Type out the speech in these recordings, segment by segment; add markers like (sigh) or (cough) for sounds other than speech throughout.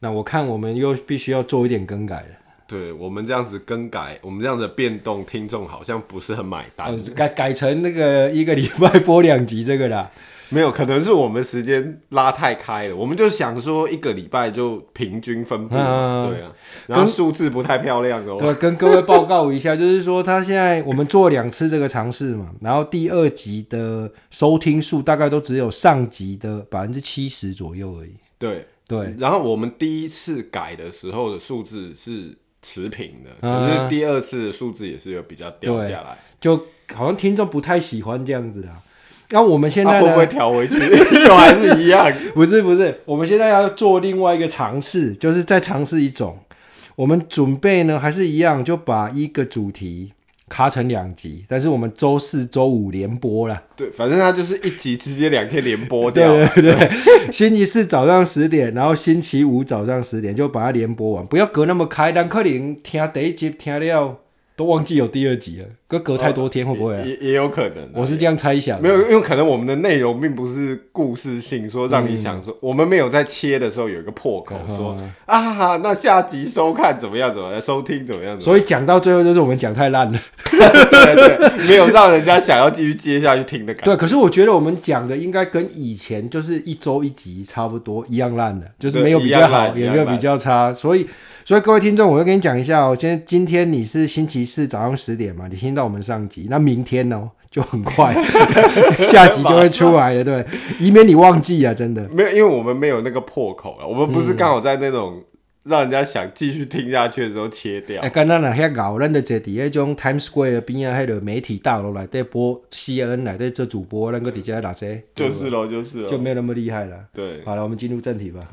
那我看我们又必须要做一点更改了。对，我们这样子更改，我们这样子变动，听众好像不是很买单。哦、改改成那个一个礼拜播两集这个啦。没有，可能是我们时间拉太开了，我们就想说一个礼拜就平均分布，啊对啊，然后数字不太漂亮哦。对，跟各位报告一下，就是说他现在我们做两次这个尝试嘛，然后第二集的收听数大概都只有上集的百分之七十左右而已。对对，然后我们第一次改的时候的数字是持平的，可是第二次的数字也是有比较掉下来，就好像听众不太喜欢这样子的。那我们现在呢？会不会调回去？(laughs) 又还是一样？(laughs) 不是不是，我们现在要做另外一个尝试，就是再尝试一种。我们准备呢，还是一样，就把一个主题卡成两集，但是我们周四、周五连播了。对，反正它就是一集直接两天连播掉。对 (laughs) 对对，星期四早上十点，然后星期五早上十点就把它连播完，不要隔那么开，但可能听第一集听了。都忘记有第二集了，隔隔太多天会不会、啊？也也有可能，我是这样猜想。没有，因为可能我们的内容并不是故事性，说让你想说，嗯、我们没有在切的时候有一个破口，说、嗯、啊，那下集收看怎么样？怎么样？收听怎么样？所以讲到最后就是我们讲太烂了，(laughs) 对，对对，没有让人家想要继续接下去听的感觉。对，可是我觉得我们讲的应该跟以前就是一周一集差不多一样烂的，就是没有比较好，也没有比较差，所以。所以各位听众，我要跟你讲一下哦。今天今天你是星期四早上十点嘛？你听到我们上集，那明天哦就很快，(laughs) 下集就会出来了，对，以免你忘记啊，真的。没有，因为我们没有那个破口了，我们不是刚好在那种让人家想继续听下去的时候切掉。哎、嗯，刚刚那些搞，咱就坐在那种 Times Square 边啊，还有媒体大楼来在播 CNN 来在做主播，那个底下哪些？就是喽，就是，就没有那么厉害了。对，好了，我们进入正题吧。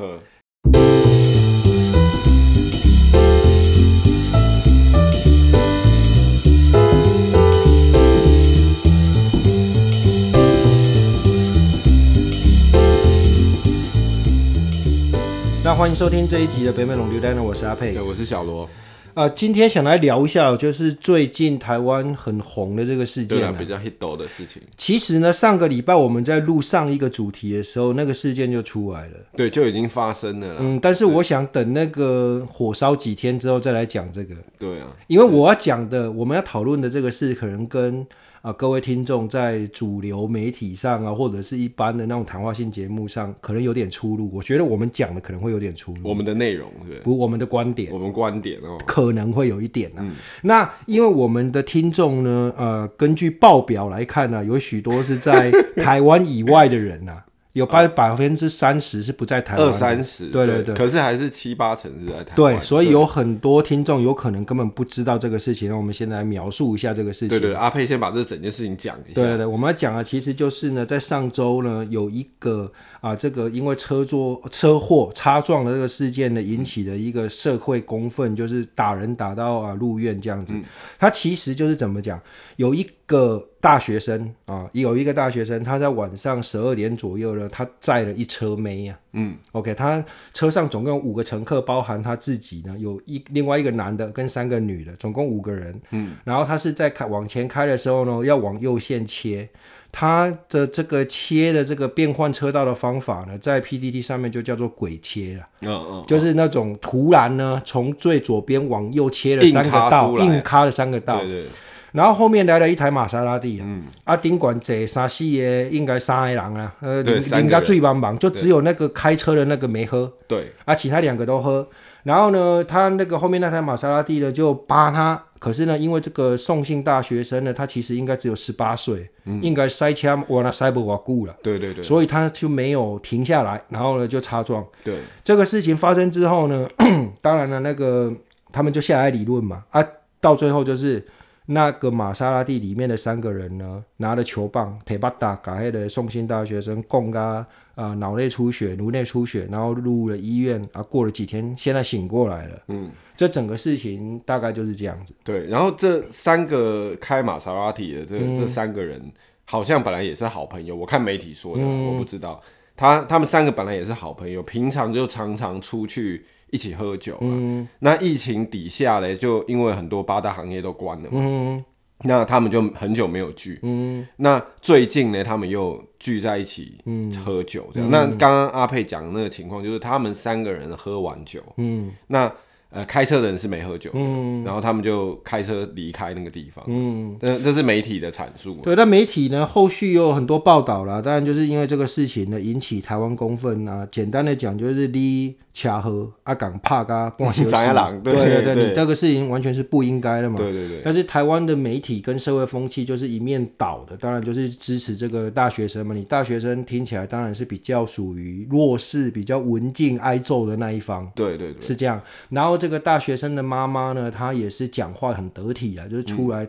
那欢迎收听这一集的北美龙流呢，我是阿佩，对，我是小罗。呃，今天想来聊一下，就是最近台湾很红的这个事件，比较 hit 的事情。其实呢，上个礼拜我们在录上一个主题的时候，那个事件就出来了，对，就已经发生了。嗯，但是我想等那个火烧几天之后再来讲这个。对啊，因为我要讲的，我们要讨论的这个事，可能跟。啊，各位听众在主流媒体上啊，或者是一般的那种谈话性节目上，可能有点出入。我觉得我们讲的可能会有点出入。我们的内容对，不，我们的观点，我们观点哦，可能会有一点啊。嗯、那因为我们的听众呢，呃，根据报表来看呢、啊，有许多是在 (laughs) 台湾以外的人呐、啊。有百百分之三十是不在台湾，二三十，对对对，可是还是七八成是在台湾。对，所以有很多听众有可能根本不知道这个事情。那我们先来描述一下这个事情。对对，阿佩先把这整件事情讲一下。对对对，我们要讲的其实就是呢，在上周呢，有一个啊，这个因为车座车祸擦撞的这个事件呢，引起的一个社会公愤，就是打人打到啊入院这样子。他、嗯、其实就是怎么讲，有一个。大学生啊，有一个大学生，他在晚上十二点左右呢，他载了一车妹呀、啊。嗯，OK，他车上总共有五个乘客，包含他自己呢，有一另外一个男的跟三个女的，总共五个人。嗯，然后他是在开往前开的时候呢，要往右线切，他的这个切的这个变换车道的方法呢，在 PDD 上面就叫做鬼切了。嗯嗯，就是那种突然呢，从最左边往右切了三个道，硬卡了三个道。对对。然后后面来了一台玛莎拉蒂啊，嗯、啊，顶管这三四个应该三个人啊，呃，应该最帮忙，就只有那个开车的那个没喝，对，啊，其他两个都喝。然后呢，他那个后面那台玛莎拉蒂呢，就扒他，可是呢，因为这个宋姓大学生呢，他其实应该只有十八岁，嗯、应该塞枪我那塞不我顾了，对对对，所以他就没有停下来，然后呢就擦撞。对，这个事情发生之后呢，(coughs) 当然了，那个他们就下来理论嘛，啊，到最后就是。那个玛莎拉蒂里面的三个人呢，拿了球棒，铁巴达，把那个宋姓大学生攻啊啊脑内出血、颅内出血，然后入了医院啊。过了几天，现在醒过来了。嗯，这整个事情大概就是这样子。对，然后这三个开玛莎拉蒂的这、嗯、这三个人，好像本来也是好朋友。我看媒体说的，嗯、我不知道。他他们三个本来也是好朋友，平常就常常出去。一起喝酒，嗯，那疫情底下嘞，就因为很多八大行业都关了嘛，嗯，那他们就很久没有聚。嗯，那最近呢，他们又聚在一起喝酒，这样。嗯、那刚刚阿佩讲的那个情况，就是他们三个人喝完酒，嗯，那。呃，开车的人是没喝酒，嗯，然后他们就开车离开那个地方，嗯，这这是媒体的阐述。对，但媒体呢，后续又有很多报道啦，当然就是因为这个事情呢，引起台湾公愤啊。简单的讲，就是你恰喝阿港帕嘎半小时，(laughs) 对对对，你这个事情完全是不应该的嘛。对对对。但是台湾的媒体跟社会风气就是一面倒的，当然就是支持这个大学生嘛。你大学生听起来当然是比较属于弱势、比较文静、挨揍的那一方。对对对，是这样。然后。这个大学生的妈妈呢，她也是讲话很得体啊，就是出来，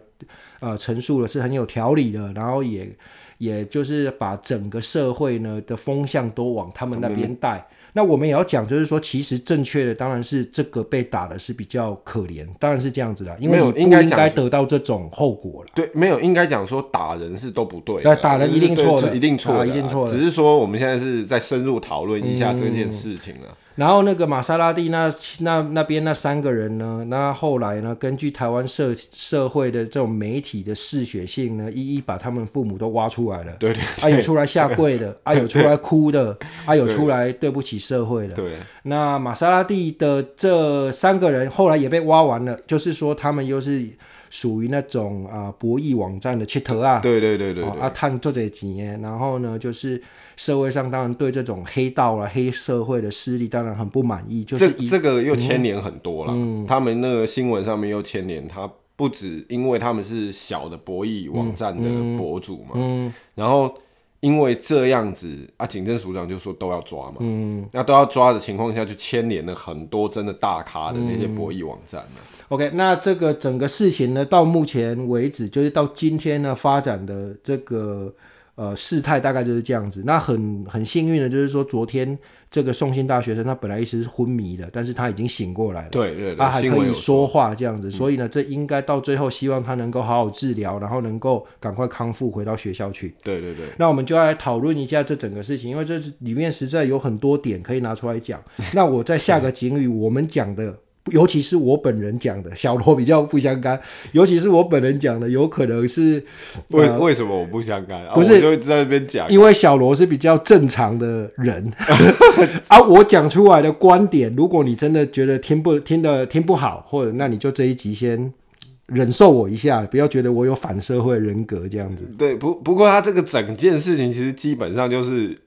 嗯、呃，陈述的是很有条理的，然后也也就是把整个社会呢的风向都往他们那边带。嗯、那我们也要讲，就是说，其实正确的当然是这个被打的是比较可怜，当然是这样子的，因为你不应该得到这种后果了。对，没有应该讲说打人是都不对，对，打人一定错的，一定错，一定错。只是说我们现在是在深入讨论一下这件事情了。嗯然后那个玛莎拉蒂那那那边那三个人呢？那后来呢？根据台湾社社会的这种媒体的嗜血性呢，一一把他们父母都挖出来了。对对，啊有出来下跪的，(laughs) 啊有出来哭的，啊有出来对不起社会的。对。那玛莎拉蒂的这三个人后来也被挖完了，就是说他们又是。属于那种啊博弈网站的切头啊，对对对对，对，啊探做这几年，然后呢，就是社会上当然对这种黑道啊黑社会的势力当然很不满意，就是这这个又牵连很多了，嗯、他们那个新闻上面又牵连，他不止因为他们是小的博弈网站的博主嘛，嗯嗯、然后。因为这样子啊，警政署长就说都要抓嘛，嗯，那都要抓的情况下，就牵连了很多真的大咖的那些博弈网站，嗯。OK，那这个整个事情呢，到目前为止，就是到今天呢发展的这个。呃，事态大概就是这样子。那很很幸运的，就是说昨天这个送信大学生，他本来一直是昏迷的，但是他已经醒过来了。对对对，他还可以说话这样子。所以呢，这应该到最后，希望他能够好好治疗，然后能够赶快康复，回到学校去。对对对。那我们就要来讨论一下这整个事情，因为这里面实在有很多点可以拿出来讲。(laughs) 那我在下个警语，我们讲的。尤其是我本人讲的，小罗比较不相干。尤其是我本人讲的，有可能是为、呃、为什么我不相干？不是、啊、就在那边讲，因为小罗是比较正常的人 (laughs) 啊。我讲出来的观点，如果你真的觉得听不听的听不好，或者那你就这一集先忍受我一下，不要觉得我有反社会人格这样子。对，不不过他这个整件事情其实基本上就是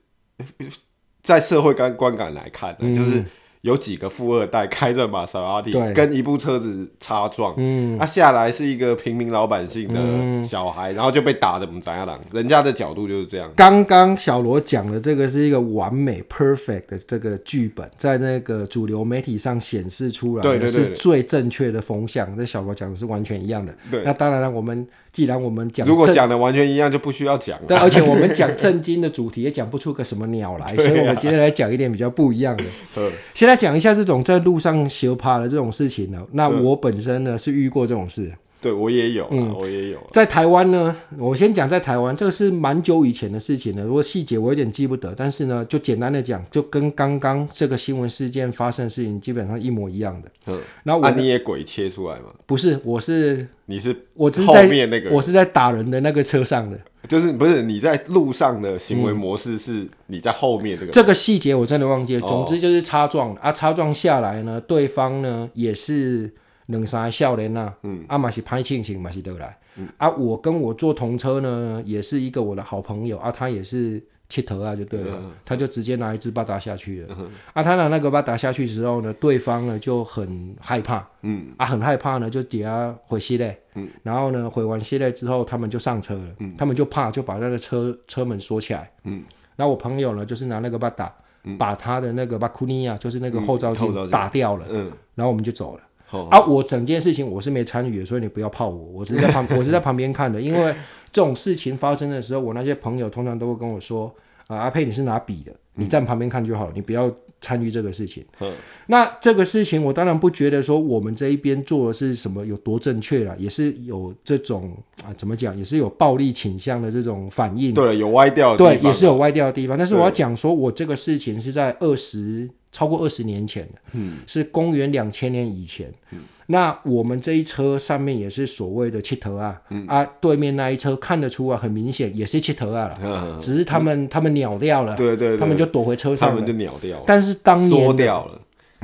在社会观观感来看，嗯、就是。有几个富二代开着玛莎拉蒂，跟一部车子擦撞，嗯，他、啊、下来是一个平民老百姓的小孩，嗯、然后就被打的怎样了？人家的角度就是这样。刚刚小罗讲的这个是一个完美 perfect 的这个剧本，在那个主流媒体上显示出来，对对对，是最正确的风向。这小罗讲的是完全一样的。对，那当然了，我们。既然我们讲，如果讲的完全一样，就不需要讲了。对，而且我们讲正经的主题，也讲不出个什么鸟来，(laughs) 所以我们今天来讲一点比较不一样的。(laughs) 对，先来讲一下这种在路上修趴的这种事情呢。那我本身呢是遇过这种事。对，我也有，嗯，我也有。在台湾呢，我先讲在台湾，这个是蛮久以前的事情了。如果细节我有点记不得，但是呢，就简单的讲，就跟刚刚这个新闻事件发生的事情基本上一模一样的。嗯，那我、啊、你也鬼切出来吗？不是，我是你是我是后面那个，我是在打人的那个车上的，就是不是你在路上的行为模式是你在后面这个、嗯、这个细节我真的忘记了。总之就是擦撞、哦、啊，擦撞下来呢，对方呢也是。两三个少年呐，嗯，啊嘛是拍庆幸嘛是得来，嗯、啊，我跟我坐同车呢，也是一个我的好朋友啊，他也是切头啊，就对了，嗯、他就直接拿一支巴达下去了，嗯、啊，他拿那个巴达下去之后呢，对方呢就很害怕，嗯，啊，很害怕呢，就底下回系列，嗯，然后呢，回完系列之后，他们就上车了，嗯，他们就怕，就把那个车车门锁起来，嗯，然后我朋友呢，就是拿那个巴达，嗯、把他的那个巴库尼亚，就是那个后照镜。打掉了，嗯，然后我们就走了。啊！我整件事情我是没参与的，所以你不要泡我。我是在旁，我是在旁边看的。因为这种事情发生的时候，我那些朋友通常都会跟我说：“啊，阿佩，你是拿笔的，你站旁边看就好，你不要参与这个事情。嗯”那这个事情，我当然不觉得说我们这一边做的是什么有多正确了，也是有这种啊，怎么讲，也是有暴力倾向的这种反应。对，有歪掉的地方。对，也是有歪掉的地方。但是我要讲说，我这个事情是在二十超过二十年前的，嗯，是公元两千年以前。嗯那我们这一车上面也是所谓的七头啊，嗯、啊，对面那一车看得出啊，很明显也是七头啊了，(laughs) 嗯、只是他们、嗯、他们鸟掉了，对对对，他们就躲回车上了，他们就鸟掉了。但是当年缩掉了，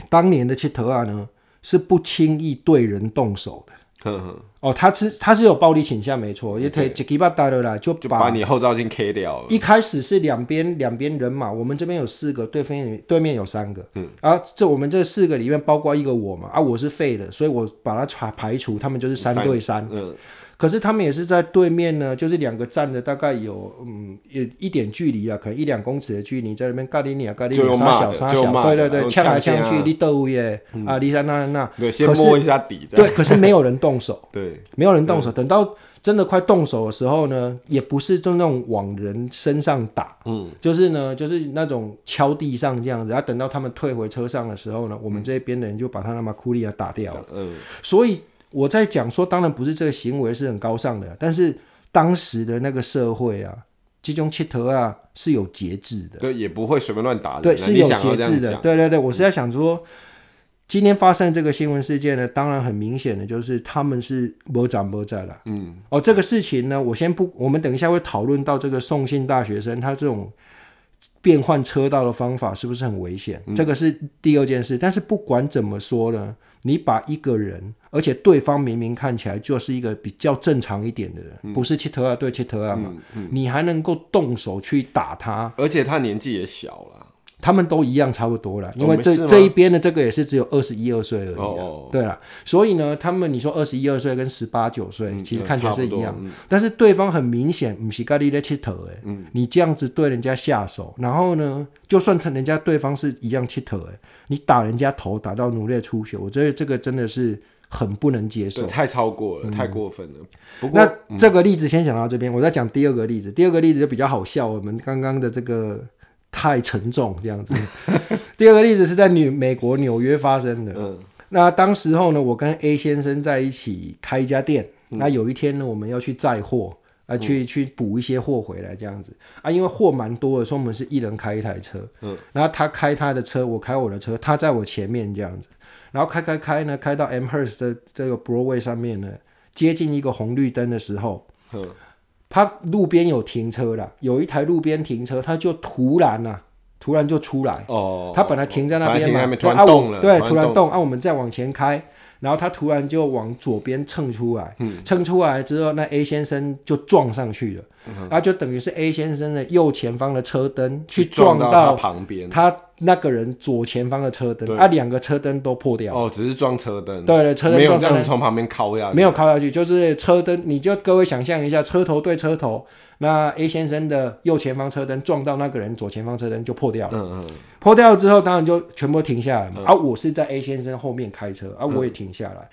当年的七头啊呢，是不轻易对人动手的。呵 (laughs) 呵哦，他是他是有暴力倾向，没错，也可以一巴打了啦，就把，就把你后照镜 K 掉了。一开始是两边两边人马，我们这边有四个，对面对面有三个，嗯，啊，这我们这四个里面包括一个我嘛，啊，我是废的，所以我把它排排除，他们就是三对三，嗯。可是他们也是在对面呢，就是两个站的大概有嗯有一点距离啊，可能一两公尺的距离，在那边咖喱你啊咖喱你杀小杀小，对对对，呛来呛去，你斗耶啊，你在那那，对，先摸一下底，对，可是没有人动手，(laughs) 对，没有人动手，等到真的快动手的时候呢，也不是就那种往人身上打，嗯，就是呢，就是那种敲地上这样子，然后等到他们退回车上的时候呢，我们这边的人就把他那把库利亚打掉了，嗯，所以。我在讲说，当然不是这个行为是很高尚的，但是当时的那个社会啊，这种乞头啊是有节制的，对，也不会随便乱打人，对，是有节制的，对对对。我是在想说，嗯、今天发生这个新闻事件呢，当然很明显的就是他们是没长没在了，嗯，哦，这个事情呢，我先不，我们等一下会讨论到这个送信大学生他这种。变换车道的方法是不是很危险？嗯、这个是第二件事。但是不管怎么说呢，你把一个人，而且对方明明看起来就是一个比较正常一点的人，嗯、不是切特啊对切特啊嘛，嗯嗯、你还能够动手去打他，而且他年纪也小了。他们都一样，差不多了，因为这、哦、这一边的这个也是只有二十一二岁而已。哦，对了，所以呢，他们你说二十一二岁跟十八九岁，其实看起来是一样，嗯、但是对方很明显不是咖喱的切头哎，嗯、你这样子对人家下手，然后呢，就算人家对方是一样切头哎，你打人家头打到颅内出血，我觉得这个真的是很不能接受，太超过了，嗯、太过分了。不过那这个例子先讲到这边，我再讲第二个例子，第二个例子就比较好笑，我们刚刚的这个。太沉重这样子。(laughs) 第二个例子是在纽美国纽约发生的。嗯，那当时候呢，我跟 A 先生在一起开一家店。嗯、那有一天呢，我们要去载货，啊，去去补一些货回来这样子。啊，因为货蛮多的，所以我们是一人开一台车。嗯，然后他开他的车，我开我的车，他在我前面这样子。然后开开开呢，开到 Amherst 的这个 Broadway 上面呢，接近一个红绿灯的时候。嗯他路边有停车了，有一台路边停车，他就突然呐、啊，突然就出来。哦。他本来停在那边嘛，突然动了，对，突然动，啊，我们再往前开，然后他突然就往左边蹭出来，嗯，蹭出来之后，那 A 先生就撞上去了，嗯、然后就等于是 A 先生的右前方的车灯去撞到，旁边，他。那个人左前方的车灯，啊，两个车灯都破掉。哦，只是撞车灯。对对，车灯没有这样子从旁边敲下去。没有敲下去，就是车灯，你就各位想象一下，车头对车头，那 A 先生的右前方车灯撞到那个人左前方车灯就破掉了。嗯嗯。破掉了之后，当然就全部停下来嘛。啊，我是在 A 先生后面开车，啊，我也停下来。然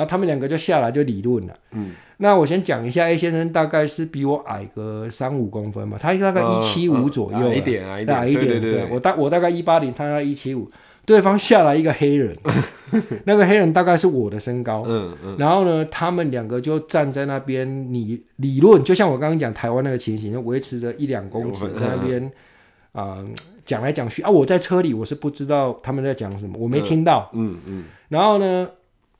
后他们两个就下来就理论了。嗯，那我先讲一下，A 先生大概是比我矮个三五公分嘛，他大概一七五左右，矮一点，矮一点，矮一点。我大我大概一八零，他大概一七五。对方下来一个黑人，(laughs) 那个黑人大概是我的身高。嗯嗯。然后呢，他们两个就站在那边，你理论就像我刚刚讲台湾那个情形，就维持着一两公尺在那边啊讲来讲去啊。我在车里，我是不知道他们在讲什么，我没听到。嗯嗯。然后呢？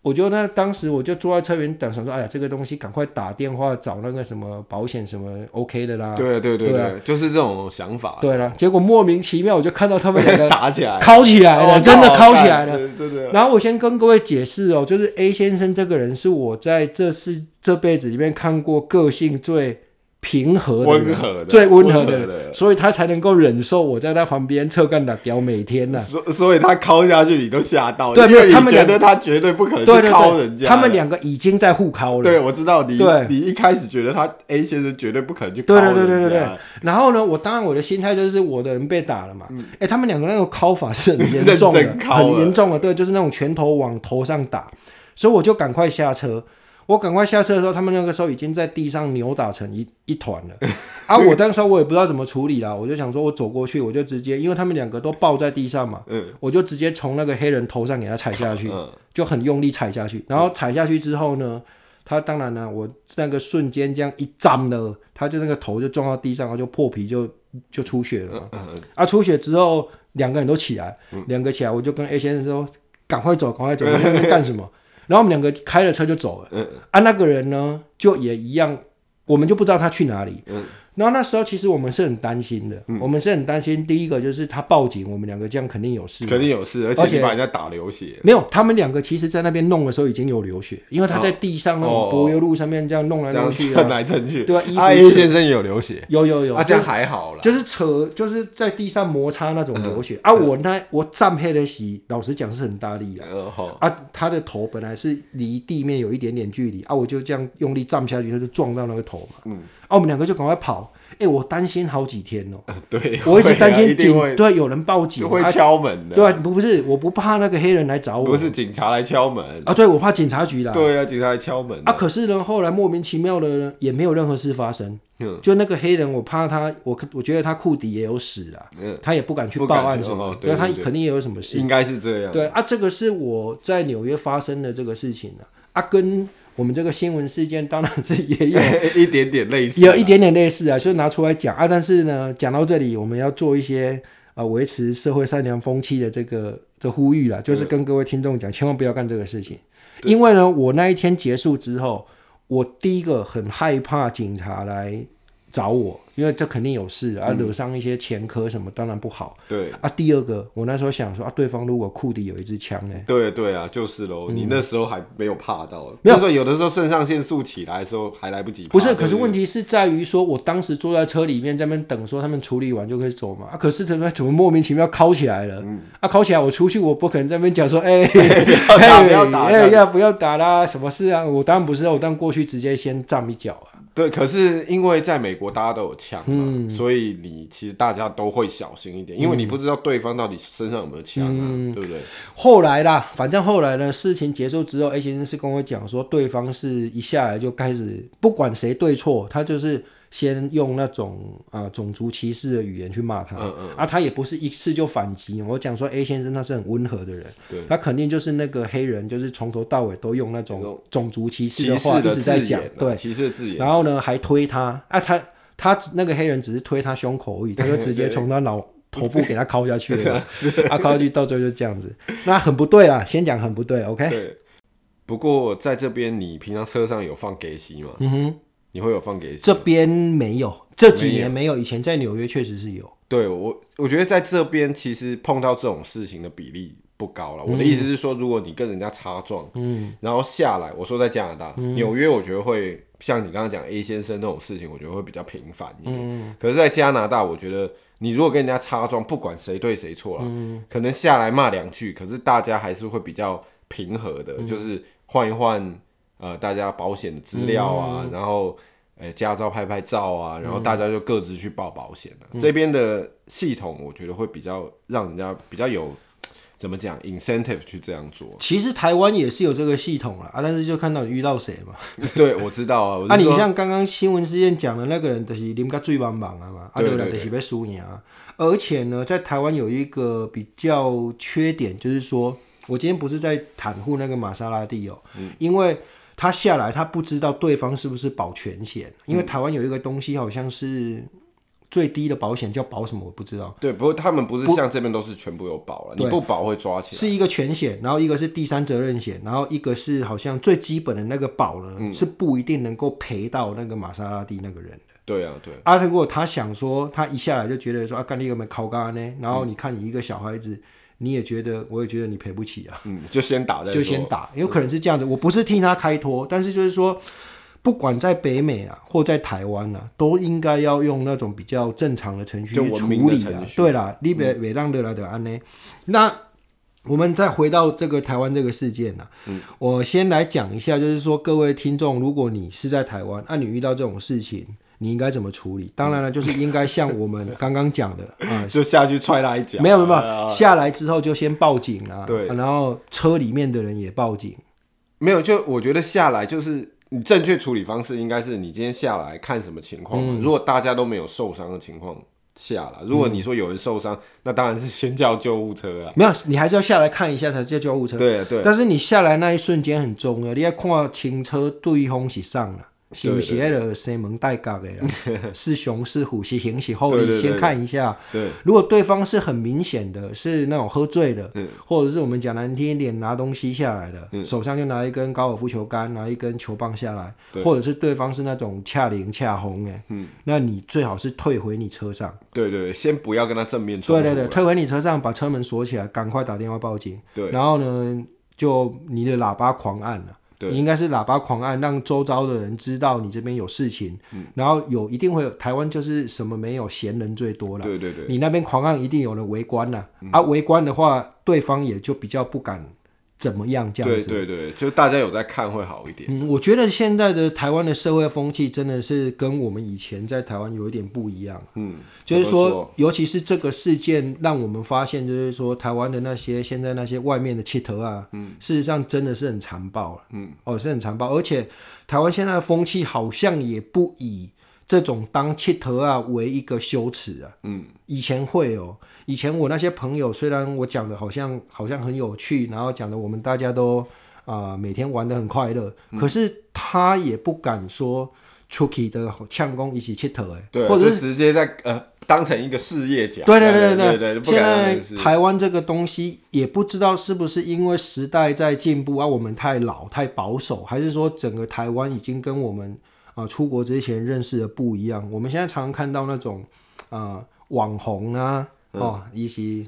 我就那当时我就坐在车边等，想说，哎呀，这个东西赶快打电话找那个什么保险什么 OK 的啦。对对对对，就是这种想法。对了，结果莫名其妙我就看到他们两个 (laughs) 打起来，铐起来了，真的敲起来了。对对对。然后我先跟各位解释哦，就是 A 先生这个人是我在这世这辈子里面看过个性最。平和的，温和的，最温和的，所以他才能够忍受我在他旁边侧干打屌每天呢。所所以，他敲下去，你都吓到。对，因为他们觉得他绝对不可能去敲人家。他们两个已经在互敲了。对，我知道你。对，你一开始觉得他 A 先生绝对不可能去敲人家。对对对对对对。然后呢，我当然我的心态就是我的人被打了嘛。哎，他们两个那个敲法是很严重的，很严重的。对，就是那种拳头往头上打，所以我就赶快下车。我赶快下车的时候，他们那个时候已经在地上扭打成一一团了。啊，(laughs) 我当时我也不知道怎么处理了，我就想说，我走过去，我就直接，因为他们两个都抱在地上嘛，嗯，我就直接从那个黑人头上给他踩下去，嗯，就很用力踩下去。然后踩下去之后呢，他当然呢，我那个瞬间这样一站呢，他就那个头就撞到地上，然后就破皮就就出血了。嗯，啊，出血之后两个人都起来，两个起来，我就跟 A 先生说，赶快走，赶快走，你在干什么？然后我们两个开了车就走了。嗯，啊，那个人呢，就也一样，我们就不知道他去哪里。嗯。然后那时候其实我们是很担心的，嗯、我们是很担心。第一个就是他报警，我们两个这样肯定有事，肯定有事，而且你把人家打流血。没有，他们两个其实在那边弄的时候已经有流血，因为他在地上那种柏油路上面这样弄来弄去，蹭来蹭去。对啊，阿 A 先生也有流血，有有有，啊，这样还好啦，就是扯，就是在地上摩擦那种流血。嗯、啊，我那我站配的洗，老实讲是很大力啊。嗯、啊，他的头本来是离地面有一点点距离，啊，我就这样用力站下去，他就撞到那个头嘛。嗯，啊，我们两个就赶快跑。哎、欸，我担心好几天哦、喔。(laughs) 对，我一直担心警，对，有人报警，会敲门的。对，不不是，我不怕那个黑人来找我，不是警察来敲门啊。对，我怕警察局来。对啊，警察来敲门啊。可是呢，后来莫名其妙的呢，也没有任何事发生。嗯，就那个黑人，我怕他，我我觉得他裤底也有屎了。嗯，他也不敢去报案什么，哦、对，他肯定也有什么事。应该是这样。对啊，这个是我在纽约发生的这个事情啊，跟。我们这个新闻事件当然是也有 (laughs) 一点点类似，有一点点类似啊，就拿出来讲啊。但是呢，讲到这里，我们要做一些啊维持社会善良风气的这个的呼吁了，就是跟各位听众讲，千万不要干这个事情。因为呢，我那一天结束之后，我第一个很害怕警察来找我。因为这肯定有事啊，惹上一些前科什么，当然不好。对啊，第二个，我那时候想说啊，对方如果库底有一支枪呢？对对啊，就是喽。你那时候还没有怕到，那时候有的时候肾上腺素起来的时候还来不及。不是，可是问题是在于说，我当时坐在车里面在那边等，说他们处理完就可以走嘛。啊，可是怎么怎么莫名其妙铐起来了？啊，铐起来，我出去我不可能在那边讲说，哎，(laughs) 不要打，不要打，哎，呀不要打啦？什么事啊？我当然不是，我当然过去直接先站一脚啊。对，可是因为在美国大家都有枪嘛，嗯、所以你其实大家都会小心一点，因为你不知道对方到底身上有没有枪啊，嗯、对不对？后来啦，反正后来呢，事情结束之后，A 先生是跟我讲说，对方是一下来就开始不管谁对错，他就是。先用那种啊、呃、种族歧视的语言去骂他，嗯嗯，啊，他也不是一次就反击。我讲说 A 先生他是很温和的人，对，他肯定就是那个黑人，就是从头到尾都用那种种族歧视的话一直在讲，对，歧视的字眼。然后呢，还推他，啊，他他那个黑人只是推他胸口而已，他就 (laughs) 直接从他脑头部给他敲下去了，(laughs) 啊，敲下去到最后就这样子，那很不对啦，先讲很不对，OK。对，不过在这边你平常车上有放给息吗？嗯哼。你会有放给这边没有，这几年没有，以前在纽约确实是有。对我，我觉得在这边其实碰到这种事情的比例不高了。嗯、我的意思是说，如果你跟人家擦撞，嗯，然后下来，我说在加拿大、嗯、纽约，我觉得会像你刚刚讲 A 先生那种事情，我觉得会比较频繁一点。嗯、可是，在加拿大，我觉得你如果跟人家擦撞，不管谁对谁错了，嗯、可能下来骂两句，可是大家还是会比较平和的，嗯、就是换一换。呃，大家保险的资料啊，嗯、然后，诶，驾照拍拍照啊，然后大家就各自去报保险了、啊。嗯、这边的系统，我觉得会比较让人家比较有怎么讲 incentive 去这样做。其实台湾也是有这个系统啊，但是就看到你遇到谁嘛。(laughs) 对，我知道啊。那、(laughs) 啊、你像刚刚新闻事件讲的那个人，就是林家最茫茫啊嘛，啊，对了，就是被输赢啊。而且呢，在台湾有一个比较缺点，就是说我今天不是在袒护那个玛莎拉蒂哦，嗯、因为。他下来，他不知道对方是不是保全险，因为台湾有一个东西，好像是最低的保险叫保什么，我不知道。对，不过他们不是像这边都是全部有保了，不你不保会抓起来。是一个全险，然后一个是第三责任险，然后一个是好像最基本的那个保呢，嗯、是不一定能够赔到那个玛莎拉蒂那个人的。对啊，对。啊，如果他想说，他一下来就觉得说啊，干你有没有考干呢？然后你看你一个小孩子。嗯你也觉得，我也觉得你赔不起啊。嗯，就先打就先打，有可能是这样子。我不是替他开脱，但是就是说，不管在北美啊，或在台湾啊，都应该要用那种比较正常的程序去处理啊。对啦，你别别让得来的安呢。那我们再回到这个台湾这个事件呢、啊，嗯，我先来讲一下，就是说各位听众，如果你是在台湾，那、啊、你遇到这种事情。你应该怎么处理？当然了，就是应该像我们刚刚讲的 (laughs) 啊，就下去踹他一脚。没有没有，下来之后就先报警了。对，然后车里面的人也报警。没有，就我觉得下来就是你正确处理方式，应该是你今天下来看什么情况。如果大家都没有受伤的情况下来，如果你说有人受伤，那当然是先叫救护车啊。没有，你还是要下来看一下才叫救护车。对对。但是你下来那一瞬间很重要，你要看清车对方是上了。是不是那个西门带角的啦？(laughs) 是熊是虎是熊是后，你先看一下。对，如果对方是很明显的，是那种喝醉的，或者是我们讲难听一点，拿东西下来的，手上就拿一根高尔夫球杆，拿一根球棒下来，或者是对方是那种恰零恰红哎，那你最好是退回你车上。对对，先不要跟他正面冲突。对对对，退回你车上，把车门锁起来，赶快打电话报警。对，然后呢，就你的喇叭狂按了。你应该是喇叭狂按，让周遭的人知道你这边有事情，嗯、然后有一定会有台湾就是什么没有闲人最多了，对对对，你那边狂按一定有人围观了，嗯、啊围观的话，对方也就比较不敢。怎么样？这样子，对对对，就大家有在看会好一点。嗯，我觉得现在的台湾的社会风气真的是跟我们以前在台湾有一点不一样。嗯，就是说，尤其是这个事件，让我们发现，就是说，台湾的那些现在那些外面的气头啊，嗯，事实上真的是很残暴。嗯，哦，是很残暴，而且台湾现在的风气好像也不以。这种当气头啊为一个羞耻啊，嗯，以前会哦，以前我那些朋友虽然我讲的好像好像很有趣，然后讲的我们大家都啊、呃、每天玩的很快乐，嗯、可是他也不敢说出去的呛工一起气头哎，对，或者是直接在呃当成一个事业讲，对对对对对，现在台湾这个东西也不知道是不是因为时代在进步啊，我们太老太保守，还是说整个台湾已经跟我们。啊，出国之前认识的不一样。我们现在常常看到那种啊、呃、网红啊，嗯、哦，一些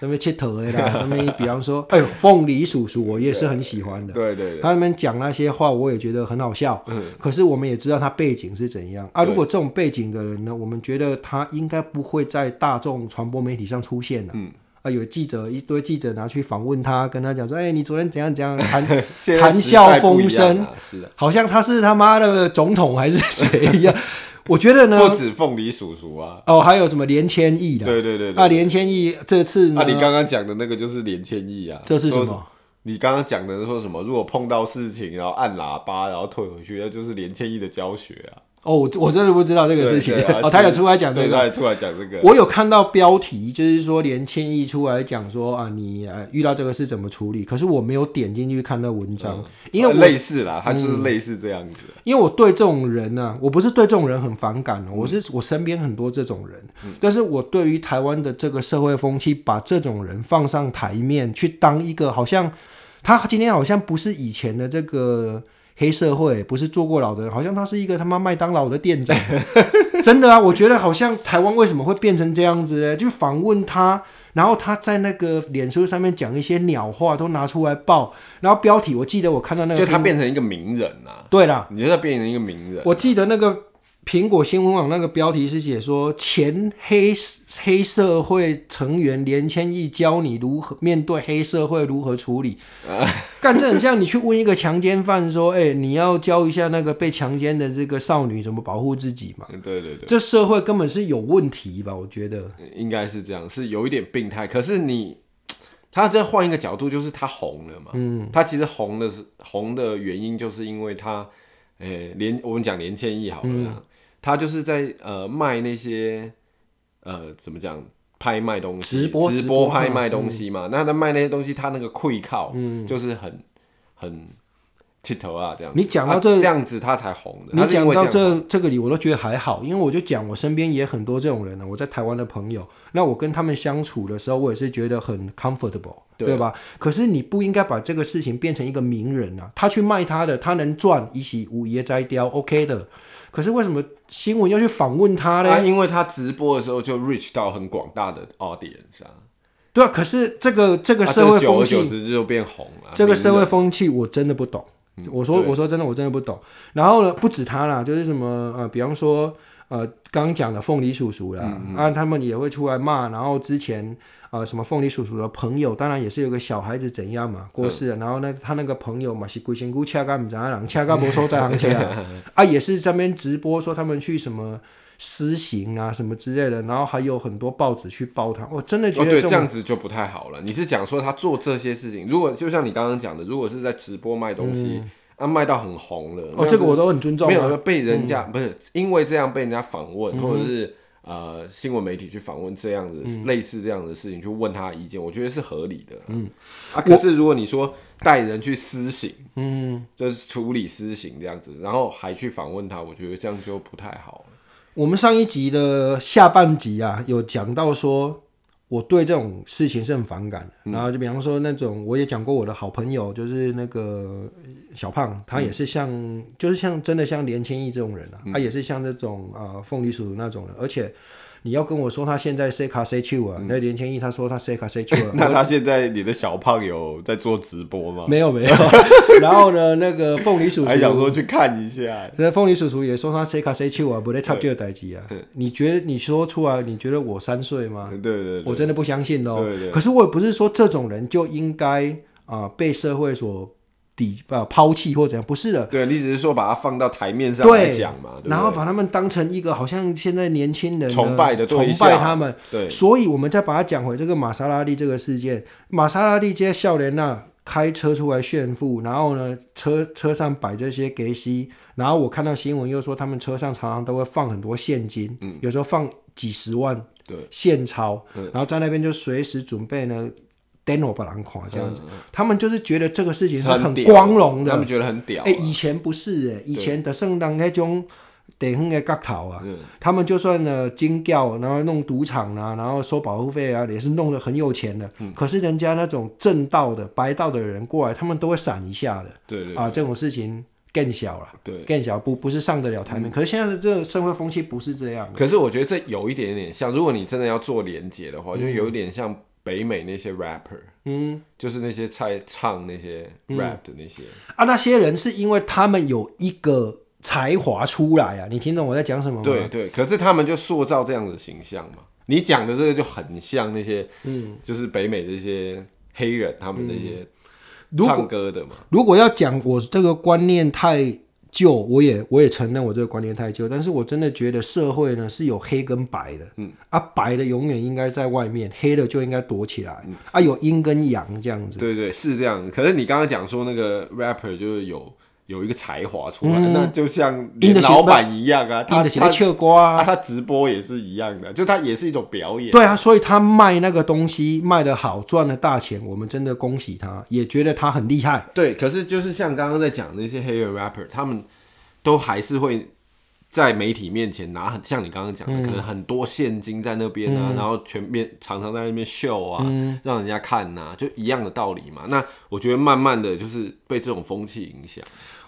什么切头的啦，(laughs) 什么比方说，哎，凤梨叔叔，我也是很喜欢的。对对，对，他们讲那些话，我也觉得很好笑。嗯，可是我们也知道他背景是怎样啊。如果这种背景的人呢，我们觉得他应该不会在大众传播媒体上出现了。嗯。啊，有记者一堆记者拿去访问他，跟他讲说：“哎、欸，你昨天怎样怎样谈 (laughs) 谈笑风生，啊、好像他是他妈的总统还是谁一样。”我觉得呢，不止凤梨叔叔啊，哦，还有什么连千亿的？对对对，啊，连千亿这次呢？啊，你刚刚讲的那个就是连千亿啊，这是什么？你刚刚讲的说什么？如果碰到事情，然后按喇叭，然后退回去，那就是连千亿的教学啊。哦，我真的不知道这个事情。啊、哦，他有出来讲这个，他出来讲这个。我有看到标题，就是说连千亿出来讲说啊，你呃遇到这个事怎么处理？可是我没有点进去看那文章，嗯、因为类似啦，他就是类似这样子、嗯。因为我对这种人呢、啊，我不是对这种人很反感，我是我身边很多这种人，嗯、但是我对于台湾的这个社会风气，把这种人放上台面去当一个，好像他今天好像不是以前的这个。黑社会不是坐过牢的人，好像他是一个他妈麦当劳的店长，(laughs) 真的啊！我觉得好像台湾为什么会变成这样子呢？就访问他，然后他在那个脸书上面讲一些鸟话，都拿出来报，然后标题我记得我看到那个，就他变成一个名人啊。对啦，你觉得他变成一个名人？我记得那个。苹果新闻网那个标题是写说，前黑黑社会成员连千亿教你如何面对黑社会如何处理，(laughs) 干这很像你去问一个强奸犯说，哎、欸，你要教一下那个被强奸的这个少女怎么保护自己嘛？对对对，这社会根本是有问题吧？我觉得应该是这样，是有一点病态。可是你他再换一个角度，就是他红了嘛？嗯，他其实红的是红的原因，就是因为他，连我们讲连千亿好了。嗯他就是在呃卖那些呃怎么讲拍卖东西，直播直播拍卖东西嘛。嗯、那他卖那些东西，他那个溃靠，嗯，就是很很气头啊这样。你讲到这、啊、这样子，他才红的。你讲到这这个里，我都觉得还好，因为我就讲我身边也很多这种人呢。我在台湾的朋友，那我跟他们相处的时候，我也是觉得很 comfortable，对，吧？可是你不应该把这个事情变成一个名人啊。他去卖他的，他能赚一起五爷摘雕，OK 的。可是为什么新闻要去访问他呢？啊，因为他直播的时候就 reach 到很广大的 audience 啊。对啊，可是这个这个社会风气，久而久之就变红了。这个社会风气我真的不懂。嗯、我说我说真的，我真的不懂。然后呢，不止他啦，就是什么呃，比方说呃，刚刚讲的凤梨叔叔啦，嗯嗯啊，他们也会出来骂。然后之前。呃，什么凤梨叔叔的朋友，当然也是有个小孩子怎样嘛过世了，嗯、然后呢，他那个朋友嘛是鬼仙姑，恰干不怎样，恰干不收在行情啊，(laughs) 啊也是这边直播说他们去什么私刑啊什么之类的，然后还有很多报纸去报他，我真的觉得这、哦、对这样子就不太好了。你是讲说他做这些事情，如果就像你刚刚讲的，如果是在直播卖东西，嗯、啊卖到很红了，哦这个我都很尊重，没有被人家、嗯、不是因为这样被人家访问，嗯、或者是。呃新闻媒体去访问这样子、嗯、类似这样的事情，去问他的意见，我觉得是合理的。嗯，啊，可是如果你说带人去私刑，嗯，就是处理私刑这样子，然后还去访问他，我觉得这样就不太好。我们上一集的下半集啊，有讲到说。我对这种事情是很反感的，然后就比方说那种，我也讲过我的好朋友，就是那个小胖，他也是像，就是像真的像连千亿这种人啊，他也是像这种啊凤梨叔叔那种人，而且。你要跟我说他现在 say 卡 say 球啊？那连千亿他说他 say 卡 say 球啊？(laughs) 那他现在你的小胖有在做直播吗？没有没有。(laughs) 然后呢，那个凤梨叔叔还想说去看一下。那凤梨叔叔也说他 say 卡 say 球啊，不得插这个代志啊？你觉得你说出来，你觉得我三岁吗？对对对，我真的不相信哦。可是我也不是说这种人就应该啊被社会所。抵呃抛弃或怎样？不是的，对，你只是说把它放到台面上来讲嘛，然后把他们当成一个好像现在年轻人崇拜的崇拜他们，对，所以我们再把它讲回这个玛莎拉蒂这个事件，玛莎拉蒂接笑莲娜开车出来炫富，然后呢车车上摆这些给息，然后我看到新闻又说他们车上常常都会放很多现金，嗯，有时候放几十万对。现钞，然后在那边就随时准备呢。电我把人看这样子，他们就是觉得这个事情是很光荣的，他们觉得很屌。哎，以前不是哎，以前的圣诞那种地方的角头啊，他们就算呢惊叫，然后弄赌场啊，然后收保护费啊，也是弄得很有钱的。可是人家那种正道的白道的人过来，他们都会闪一下的。对对啊，这种事情更小了，对，更小不不是上得了台面。可是现在的这个社会风气不是这样。可是我觉得这有一点点像，如果你真的要做连结的话，就有一点像。北美那些 rapper，嗯，就是那些在唱那些 rap 的那些、嗯、啊，那些人是因为他们有一个才华出来啊，你听懂我在讲什么吗？对对，可是他们就塑造这样的形象嘛。你讲的这个就很像那些，嗯，就是北美这些黑人他们那些唱歌的嘛。如果，如果要讲我这个观念太。旧，我也我也承认我这个观念太旧，但是我真的觉得社会呢是有黑跟白的，嗯啊，白的永远应该在外面，黑的就应该躲起来，嗯、啊，有阴跟阳这样子。对对，是这样。可是你刚刚讲说那个 rapper 就是有有一个才华出来，嗯、那就像老板一样啊，他他切瓜，他直播也是一样的，就他也是一种表演。对啊，所以他卖那个东西卖得好，赚了大钱，我们真的恭喜他，也觉得他很厉害。对，可是就是像刚刚在讲那些黑人 rapper，他们。都还是会在媒体面前拿很像你刚刚讲的，嗯、可能很多现金在那边啊，嗯、然后全面常常在那边秀啊，嗯、让人家看呐、啊，就一样的道理嘛。那我觉得慢慢的就是被这种风气影响。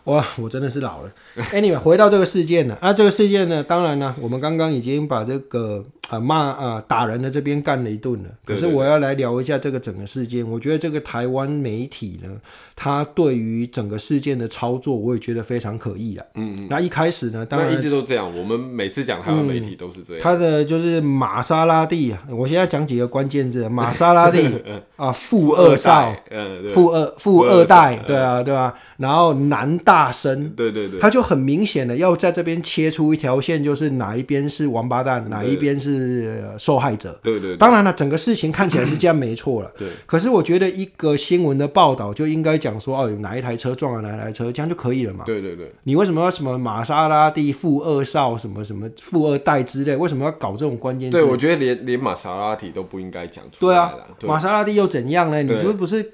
哇，我真的是老了。Anyway，回到这个事件了。那、啊、这个事件呢，当然呢，我们刚刚已经把这个啊骂啊打人的这边干了一顿了。可是我要来聊一下这个整个事件。我觉得这个台湾媒体呢，他对于整个事件的操作，我也觉得非常可疑啊。嗯嗯。那一开始呢，当然一直都这样。我们每次讲台湾媒体都是这样。他、嗯、的就是玛莎拉蒂啊，我现在讲几个关键字：玛莎拉蒂 (laughs) 啊，富二少，嗯，富二富二代，对啊，对吧？然后男大生，对对对，他就很明显的要在这边切出一条线，就是哪一边是王八蛋，哪一边是受害者。对对，当然了，整个事情看起来是这样没错了。对，可是我觉得一个新闻的报道就应该讲说，哦，有哪一台车撞了哪一台车，这样就可以了嘛。对对对，你为什么要什么玛莎拉蒂富二少什么什么富二代之类？为什么要搞这种关键？对，我觉得连连玛莎拉蒂都不应该讲出来。对啊，玛莎拉蒂又怎样呢？你说不是？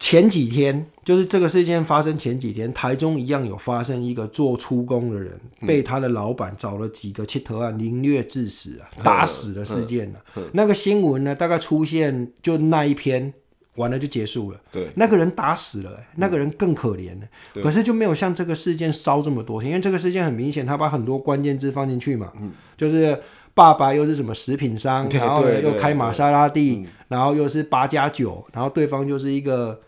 前几天，就是这个事件发生前几天，台中一样有发生一个做出工的人、嗯、被他的老板找了几个七头案凌虐致死啊，打死的事件呢、啊。那个新闻呢，大概出现就那一篇，完了就结束了。对，那个人打死了、欸，那个人更可怜了。嗯、可是就没有像这个事件烧这么多天，因为这个事件很明显，他把很多关键字放进去嘛，嗯、就是爸爸又是什么食品商，然后又开玛莎拉蒂，然后又是八加九，然后对方就是一个。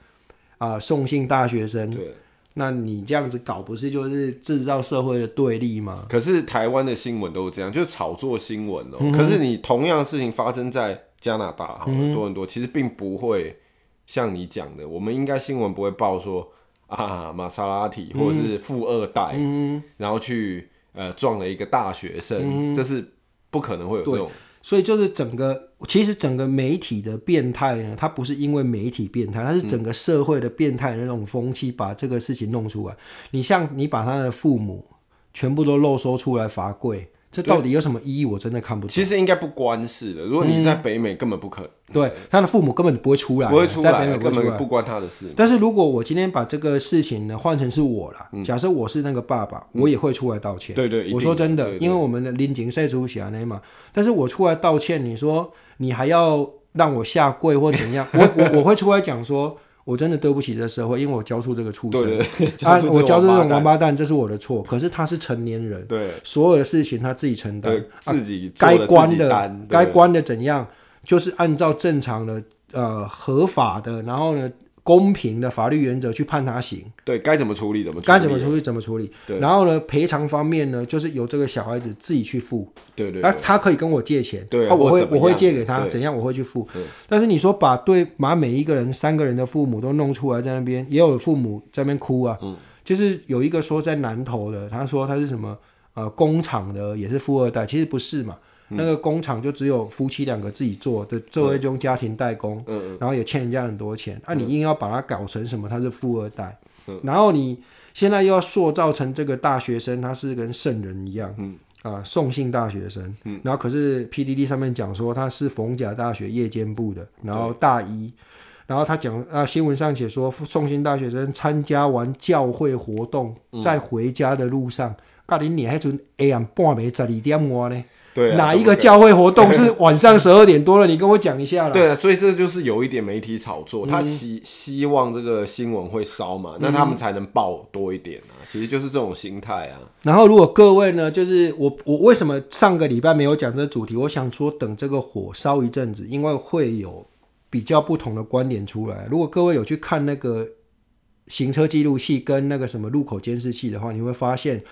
啊，送信大学生，对，那你这样子搞，不是就是制造社会的对立吗？可是台湾的新闻都是这样，就是炒作新闻哦。嗯、可是你同样的事情发生在加拿大，好很多很多，其实并不会像你讲的，我们应该新闻不会报说啊，玛莎拉蒂或者是富二代，嗯、然后去呃撞了一个大学生，嗯、这是不可能会有这种。所以就是整个，其实整个媒体的变态呢，它不是因为媒体变态，它是整个社会的变态的那种风气把这个事情弄出来。你像你把他的父母全部都漏收出来罚跪，这到底有什么意义？我真的看不懂。其实应该不关事的。如果你在北美，根本不可能。嗯、对，他的父母根本不会出来，不会出来，在北美根本不关他的事。但是如果我今天把这个事情呢换成是我啦，嗯、假设我是那个爸爸，我也会出来道歉。对对，我说真的，因为我们的邻近赛出血那嘛，但是我出来道歉，你说你还要让我下跪或怎样？我我我会出来讲说。我真的对不起这社会，因为我教出这个畜生。对对对，啊，我教出这种王八蛋，这是我的错。可是他是成年人，对，所有的事情他自己承担，自己该关的该关的怎样，就是按照正常的呃合法的，然后呢。公平的法律原则去判他刑，对，该怎么处理怎么处理，该怎么处理怎么处理。对，然后呢，赔偿方面呢，就是由这个小孩子自己去付。对对，那他可以跟我借钱，对，我会我会借给他，怎样我会去付。但是你说把对把每一个人三个人的父母都弄出来在那边，也有父母在那边哭啊。嗯，就是有一个说在南投的，他说他是什么呃工厂的，也是富二代，其实不是嘛。那个工厂就只有夫妻两个自己做的，作为一种家庭代工，嗯、然后也欠人家很多钱。那、你硬要把它搞成什么？他是富二代，嗯、然后你现在又要塑造成这个大学生，他是跟圣人一样，嗯、啊，宋姓大学生。嗯、然后可是 PDD 上面讲说他是逢甲大学夜间部的，然后大一，然后他讲啊，新闻上写说宋姓大学生参加完教会活动，在回家的路上，到底你还准 AM 半暝十二点外呢？对、啊，哪一个教会活动 (laughs) 是晚上十二点多了？你跟我讲一下啦。对啊，所以这就是有一点媒体炒作，他希希望这个新闻会烧嘛，嗯、那他们才能报多一点啊。其实就是这种心态啊。然后，如果各位呢，就是我我为什么上个礼拜没有讲这主题？我想说，等这个火烧一阵子，因为会有比较不同的观点出来。如果各位有去看那个行车记录器跟那个什么路口监视器的话，你会发现。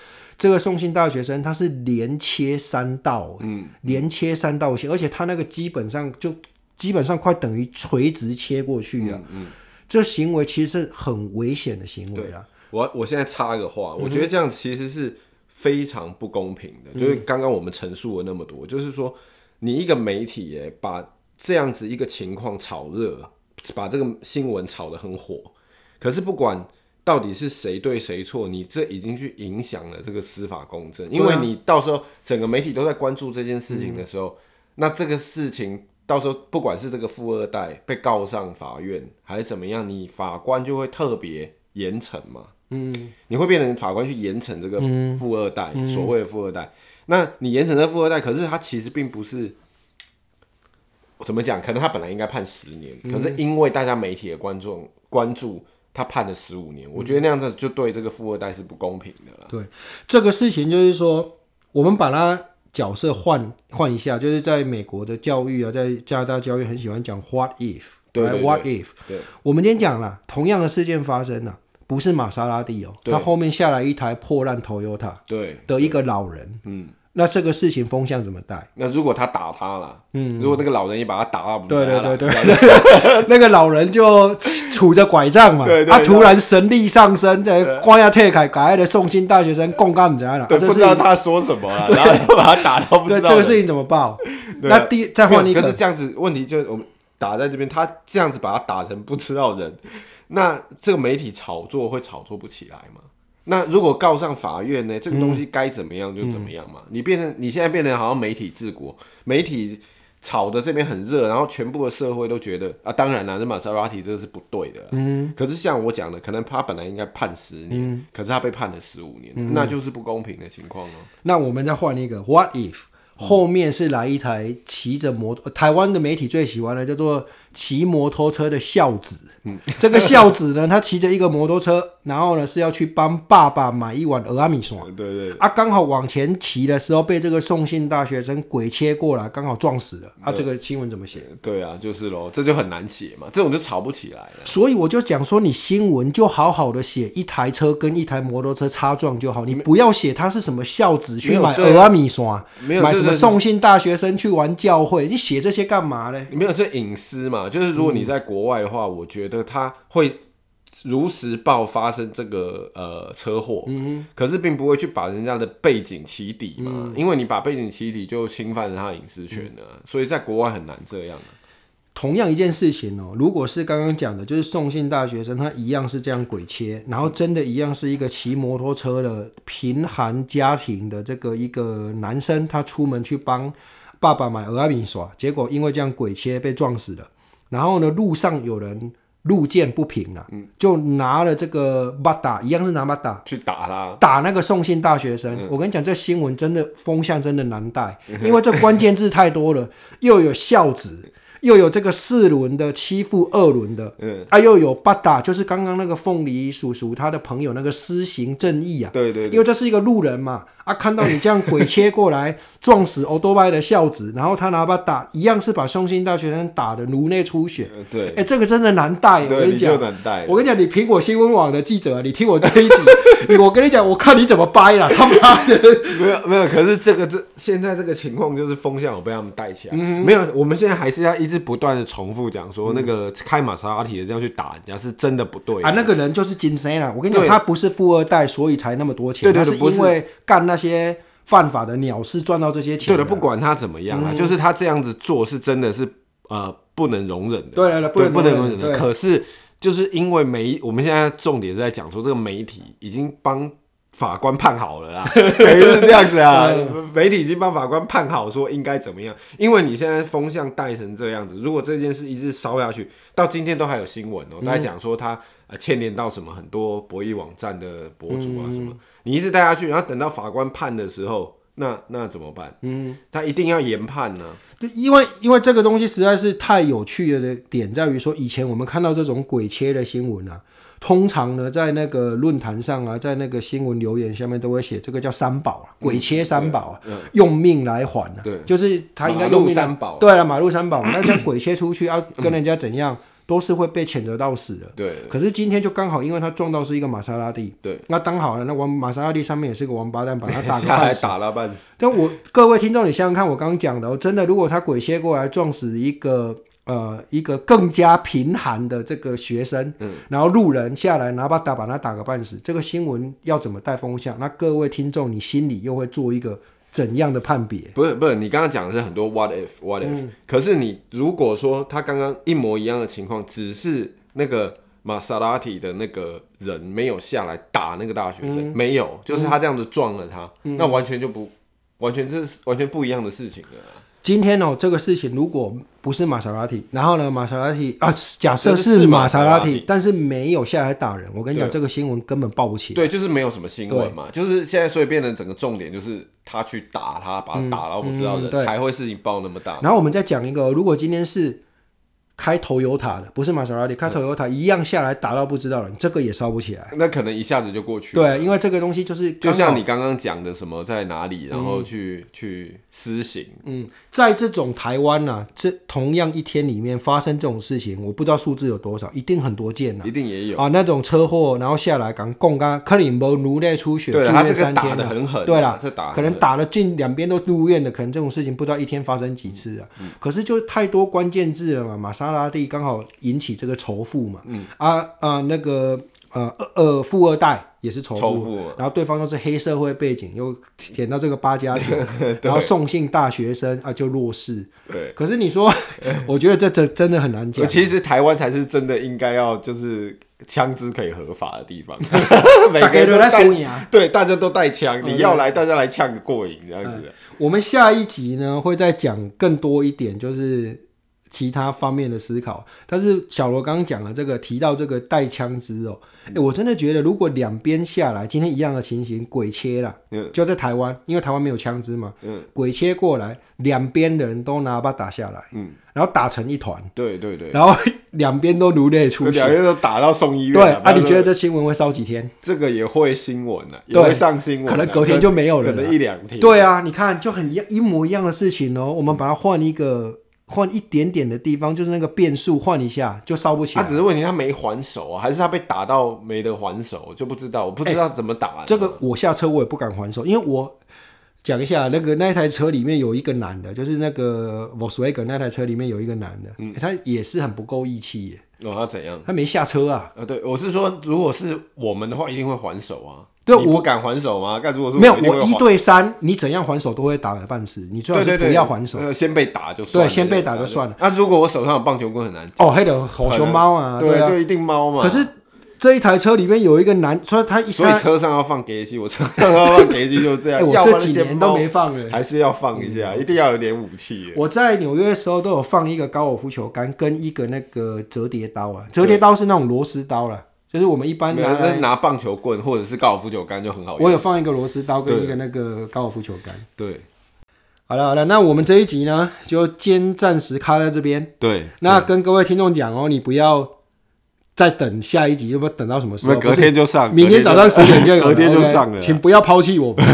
这个送信大学生他是连切三道，嗯，连切三道线，而且他那个基本上就基本上快等于垂直切过去啊，嗯，嗯，这行为其实是很危险的行为啊。我我现在插个话，我觉得这样其实是非常不公平的，嗯、就是刚刚我们陈述了那么多，就是说你一个媒体诶，把这样子一个情况炒热，把这个新闻炒得很火，可是不管。到底是谁对谁错？你这已经去影响了这个司法公正，因为你到时候整个媒体都在关注这件事情的时候，嗯、那这个事情到时候不管是这个富二代被告上法院还是怎么样，你法官就会特别严惩嘛。嗯，你会变成法官去严惩这个富二代，嗯、所谓的富二代。那你严惩这富二代，可是他其实并不是怎么讲？可能他本来应该判十年，嗯、可是因为大家媒体的观众关注。他判了十五年，我觉得那样子就对这个富二代是不公平的了。对这个事情，就是说，我们把他角色换换一下，就是在美国的教育啊，在加拿大教育很喜欢讲 “what if”，对，，“what if”。对，我们今天讲了，同样的事件发生了，不是玛莎拉蒂哦，他后面下来一台破烂 Toyota，对的一个老人，嗯。那这个事情风向怎么带？那如果他打他了，嗯，如果那个老人也把他打到不对对对对，(laughs) 那个老人就杵着拐杖嘛，他突然神力上升，在光亚特凯改爱的送新大学生共干怎样了？对，不知道他说什么 (laughs) 了，然后就把他打到不知道。对，这个事情怎么报？那第再换一个，可是这样子问题就我们打在这边，他这样子把他打成不知道人，那这个媒体炒作会炒作不起来吗？那如果告上法院呢？这个东西该怎么样就怎么样嘛。你变成你现在变成好像媒体治国，媒体炒的这边很热，然后全部的社会都觉得啊，当然了，这玛莎拉蒂这个是不对的。嗯。可是像我讲的，可能他本来应该判十年，嗯、可是他被判了十五年，嗯、那就是不公平的情况哦。那我们再换一个，What if 后面是来一台骑着摩托，台湾的媒体最喜欢的叫做。骑摩托车的孝子，嗯，这个孝子呢，他骑着一个摩托车，然后呢是要去帮爸爸买一碗蚵仔面线，对对，啊，刚好往前骑的时候被这个送信大学生鬼切过来，刚好撞死了，啊，这个新闻怎么写？对啊，就是喽，这就很难写嘛，这种就吵不起来了。所以我就讲说，你新闻就好好的写一台车跟一台摩托车擦撞就好，你不要写他是什么孝子去买蚵仔面线，没有买什么送信大学生去玩教会，你写这些干嘛呢？你没有这隐私嘛？就是如果你在国外的话，嗯、我觉得他会如实报发生这个呃车祸，嗯，可是并不会去把人家的背景起底嘛，嗯、因为你把背景起底就侵犯了他隐私权了，嗯、所以在国外很难这样。同样一件事情哦，如果是刚刚讲的，就是送信大学生，他一样是这样鬼切，然后真的一样是一个骑摩托车的贫寒家庭的这个一个男生，他出门去帮爸爸买蚵仔面线，结果因为这样鬼切被撞死了。然后呢，路上有人路见不平了，嗯、就拿了这个巴打，一样是拿巴打去打他，打那个送信大学生。嗯、我跟你讲，这新闻真的风向真的难带，嗯、因为这关键字太多了，(laughs) 又有孝子。又有这个四轮的欺负二轮的，嗯，啊，又有八打，就是刚刚那个凤梨叔叔他的朋友那个施行正义啊，对对，对，因为这是一个路人嘛，啊，看到你这样鬼切过来 (laughs) 撞死欧多拜的孝子，然后他拿把打，一样是把凶心大学生打的颅内出血，对，哎、欸，这个真的难带，我跟你讲，我跟你讲，你苹果新闻网的记者啊，你听我这一集，(laughs) 我跟你讲，我看你怎么掰了，他妈的，没有没有，可是这个这现在这个情况就是风向有被他们带起来，嗯、没有，我们现在还是要一。直不断的重复讲说，那个开玛莎拉蒂的这样去打人家是真的不对啊！那个人就是金生啦，我跟你讲，他不是富二代，所以才那么多钱，他是因为干那些犯法的鸟事赚到这些钱。对的，不管他怎么样啊，就是他这样子做是真的是呃不能容忍的。对了，不能不能容忍的。可是就是因为媒，我们现在重点是在讲说，这个媒体已经帮。法官判好了啦，(laughs) 等于是这样子啊。媒体已经帮法官判好，说应该怎么样。因为你现在风向带成这样子，如果这件事一直烧下去，到今天都还有新闻哦、喔，大家讲说他呃牵连到什么很多博弈网站的博主啊什么，你一直带下去，然后等到法官判的时候，那那怎么办？嗯，他一定要严判呢。对，因为因为这个东西实在是太有趣了的点在于说，以前我们看到这种鬼切的新闻啊。通常呢，在那个论坛上啊，在那个新闻留言下面都会写这个叫三宝啊，鬼切三宝啊，用命来还啊，对，就是他应该用命三宝，对了，马路三宝，那这样鬼切出去要 (clears throat) 跟人家怎样，都是会被谴责到死的。对。可是今天就刚好，因为他撞到是一个玛莎拉蒂，对，那当好了，那王玛莎拉蒂上面也是个王八蛋，把他打 (laughs) 个半死，打了半死。但我各位听众，你想想看，我刚刚讲的，真的，如果他鬼切过来撞死一个。呃，一个更加贫寒的这个学生，嗯，然后路人下来拿把打把他打个半死，这个新闻要怎么带风向？那各位听众，你心里又会做一个怎样的判别？不是不是，你刚刚讲的是很多 what if what if，嗯，可是你如果说他刚刚一模一样的情况，只是那个玛莎拉蒂的那个人没有下来打那个大学生，嗯，没有，就是他这样子撞了他，嗯，那完全就不完全是完全不一样的事情了。今天哦，这个事情如果不是玛莎拉蒂，然后呢，玛莎拉蒂啊，假设是玛莎拉蒂，但是没有下来打人，我跟你讲，这个新闻根本报不起。对，就是没有什么新闻嘛，就是现在所以变成整个重点就是他去打他，把他打到不知道的，才会事情爆那么大。然后我们再讲一个，如果今天是。开 Toyota 的不是玛莎拉蒂，开 Toyota 一样下来打到不知道人，这个也烧不起来。那可能一下子就过去。对，因为这个东西就是就像你刚刚讲的什么在哪里，然后去、嗯、去施行。嗯，在这种台湾呢、啊，这同样一天里面发生这种事情，我不知道数字有多少，一定很多件呢、啊，一定也有啊。那种车祸，然后下来刚共刚克林伯颅内出血，住院三天的，很狠。对啦，这打，可能打了近两边都入院的，可能这种事情不知道一天发生几次啊。嗯、可是就太多关键字了嘛，玛莎拉蒂刚好。引起这个仇富嘛，嗯啊啊那个呃呃富二代也是仇富，仇富然后对方又是黑社会背景，又舔到这个八加九，(laughs) 然后送信大学生啊就弱势，对。可是你说，(laughs) 我觉得这这真的很难讲。其实台湾才是真的应该要就是枪支可以合法的地方，(laughs) 每个人都带，对，大家都带枪，你要来大家来呛个过瘾这样子、嗯。我们下一集呢会再讲更多一点，就是。其他方面的思考，但是小罗刚刚讲了这个，提到这个带枪支哦，哎、欸，我真的觉得如果两边下来，今天一样的情形，鬼切了，嗯，就在台湾，因为台湾没有枪支嘛，嗯，鬼切过来，两边的人都拿把打下来，嗯，然后打成一团，对对对，然后两边都颅内出血，两边都打到送医院，对，啊，你觉得这新闻会烧几天？这个也会新闻呢，也会上新闻，可能隔天就没有了，可能一两天，对啊，你看就很一一模一样的事情哦，我们把它换一个。换一点点的地方，就是那个变速换一下就烧不起来。他只是问题，他没还手啊，还是他被打到没得还手，就不知道，我不知道怎么打、欸。这个我下车我也不敢还手，因为我讲一下那个那台车里面有一个男的，就是那个 Volkswagen 那台车里面有一个男的，嗯欸、他也是很不够义气耶。哦，他怎样？他没下车啊？啊，对，我是说，如果是我们的话，一定会还手啊。对，我敢还手吗？那如果是没有，我一对三，你怎样还手都会打个半死。你最好是不要还手，先被打就算了。对，先被打就算了。那、啊、如果我手上有棒球棍，很难哦，还得吼熊猫啊，对，就一定猫嘛。可是。这一台车里面有一个男，所以他一所以车上要放给机，我 (laughs) 车上要放给机就这样。欸、(laughs) 我这几年都没放了，还是要放一下，嗯、一定要有点武器。我在纽约的时候都有放一个高尔夫球杆跟一个那个折叠刀啊，折叠刀是那种螺丝刀了，就是我们一般拿拿棒球棍或者是高尔夫球杆就很好用。我有放一个螺丝刀跟一个那个高尔夫球杆。对，好了好了，那我们这一集呢就先暂时卡在这边。对，那跟各位听众讲哦，你不要。再等下一集，要不要等到什么时候？隔天就上，明天早上十点就有，隔天就上了。请不要抛弃我们。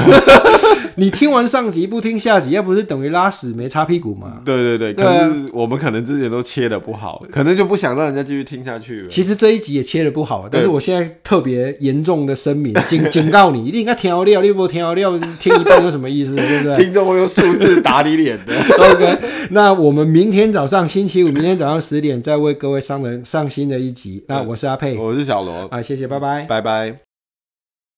(laughs) 你听完上集不听下集，要不是等于拉屎没擦屁股吗？对对对，可是我们可能之前都切的不好，可能就不想让人家继续听下去了。其实这一集也切的不好，但是我现在特别严重的声明，警 (laughs) 警告你，一定要调料，你不调料，听一半有什么意思？对不对？听众会用数字打你脸的。(laughs) OK，那我们明天早上星期五，明天早上十点再为各位上人上新的一集。那我是阿佩，我是小罗，啊，谢谢，拜拜，拜拜。